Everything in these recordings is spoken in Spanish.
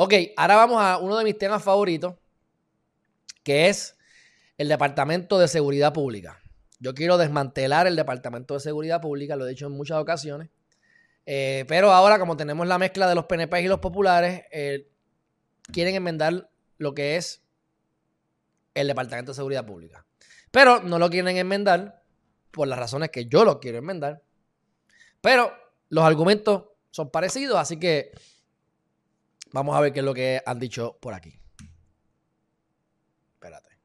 Ok, ahora vamos a uno de mis temas favoritos, que es el Departamento de Seguridad Pública. Yo quiero desmantelar el Departamento de Seguridad Pública, lo he dicho en muchas ocasiones. Eh, pero ahora, como tenemos la mezcla de los PNP y los populares, eh, quieren enmendar lo que es el Departamento de Seguridad Pública. Pero no lo quieren enmendar por las razones que yo lo quiero enmendar. Pero los argumentos son parecidos, así que vamos a ver qué es lo que han dicho por aquí. Espérate.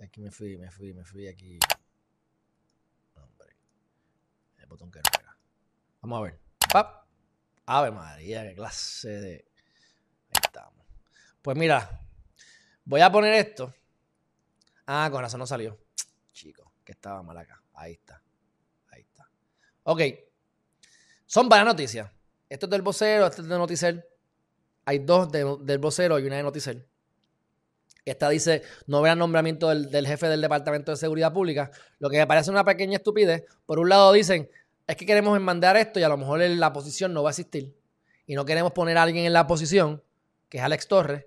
Aquí me fui, me fui, me fui aquí. Hombre. El botón que no. Vamos a ver. ¡Pap! Ave María, qué clase de. Ahí estamos. Pues mira, voy a poner esto. Ah, con razón no salió. Chico, que estaba mal acá. Ahí está. Ahí está. Ok. Son varias noticias. Esto es del vocero, esto es de Noticel. Hay dos del vocero y una de Noticel. Esta dice, no vea nombramiento del, del, jefe del Departamento de Seguridad Pública, lo que me parece una pequeña estupidez. Por un lado dicen, es que queremos enmandar esto y a lo mejor la posición no va a existir. Y no queremos poner a alguien en la posición, que es Alex Torres,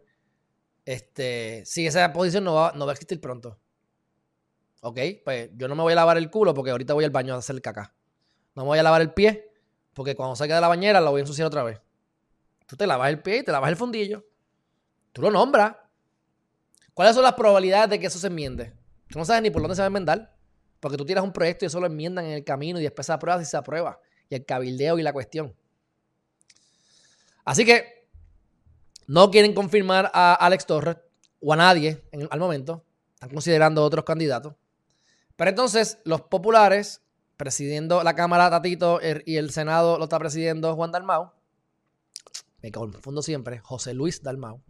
este, si esa posición no va, no va a existir pronto. Ok, pues yo no me voy a lavar el culo porque ahorita voy al baño a hacer el caca. No me voy a lavar el pie porque cuando salga de la bañera lo voy a ensuciar otra vez. Tú te lavas el pie y te lavas el fundillo. Tú lo nombras. ¿Cuáles son las probabilidades de que eso se enmiende? Tú no sabes ni por dónde se va a enmendar. Porque tú tiras un proyecto y eso lo enmiendan en el camino y después se aprueba si se aprueba. Y el cabildeo y la cuestión. Así que no quieren confirmar a Alex Torres o a nadie al momento. Están considerando otros candidatos. Pero entonces los populares, presidiendo la Cámara Tatito er, y el Senado lo está presidiendo Juan Dalmau. Me confundo siempre, José Luis Dalmau.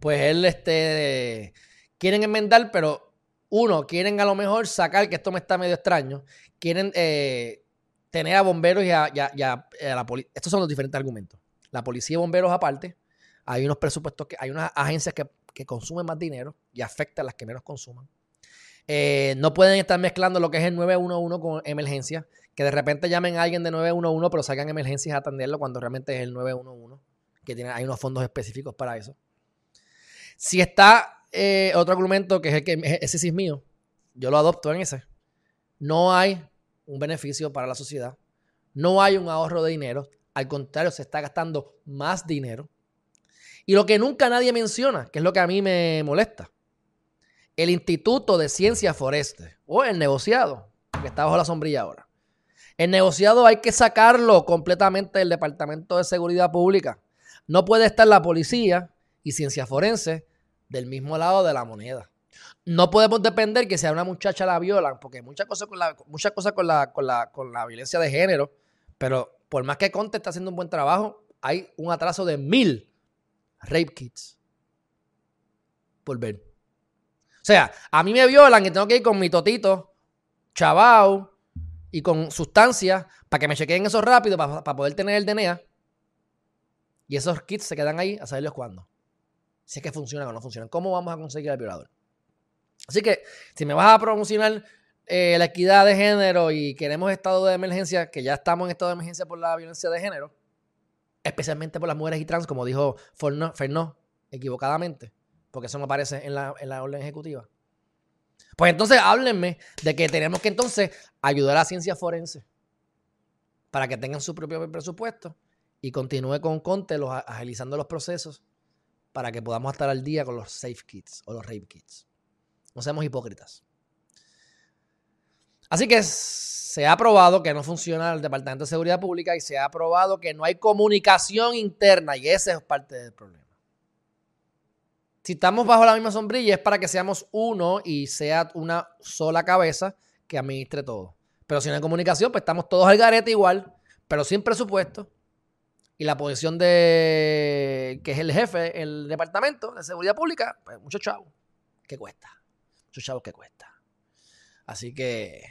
Pues él, este, quieren enmendar, pero uno, quieren a lo mejor sacar, que esto me está medio extraño, quieren eh, tener a bomberos y a, la policía. Estos son los diferentes argumentos. La policía y bomberos aparte, hay unos presupuestos que, hay unas agencias que, que consumen más dinero y afectan a las que menos consuman. Eh, no pueden estar mezclando lo que es el 911 con emergencia. Que de repente llamen a alguien de 911, pero salgan emergencias a atenderlo cuando realmente es el 911. Que tiene, hay unos fondos específicos para eso. Si está eh, otro argumento, que es el que es mío, yo lo adopto en ese. No hay un beneficio para la sociedad. No hay un ahorro de dinero. Al contrario, se está gastando más dinero. Y lo que nunca nadie menciona, que es lo que a mí me molesta, el Instituto de Ciencias Forestes o el negociado, que está bajo la sombrilla ahora. El negociado hay que sacarlo completamente del Departamento de Seguridad Pública. No puede estar la policía y ciencia forense del mismo lado de la moneda. No podemos depender que sea una muchacha la violan, porque muchas cosas con la, muchas cosas con la, con la, con la violencia de género, pero por más que Conte está haciendo un buen trabajo, hay un atraso de mil rape kits por ver. Sea, a mí me violan y tengo que ir con mi totito, chavao y con sustancias para que me chequeen eso rápido para, poder tener el DNA. Y esos kits se quedan ahí a saberlos cuándo. Si es que funcionan o no funcionan. ¿Cómo vamos a conseguir al violador? Así que si me vas a promocionar eh, la equidad de género y queremos estado de emergencia, que ya estamos en estado de emergencia por la violencia de género, especialmente por las mujeres y trans, como dijo Fernó equivocadamente, porque eso no aparece en la, orden ejecutiva. Pues entonces háblenme de que tenemos que entonces ayudar a la ciencia forense para que tengan su propio presupuesto y continúe con Conte los, agilizando los procesos para que podamos estar al día con los safe kits o los rape kits. No seamos hipócritas. Así que se ha probado que no funciona el Departamento de Seguridad Pública y se ha probado que no hay comunicación interna y ese es parte del problema. Si estamos bajo la misma sombrilla es para que seamos uno y sea una sola cabeza que administre todo. Pero si no hay comunicación, pues estamos todos al garete igual, pero sin presupuesto. Y la posición de que es el jefe, el departamento de seguridad pública, pues mucho chavo. ¿Qué cuesta? Muchos chavos que cuesta. Así que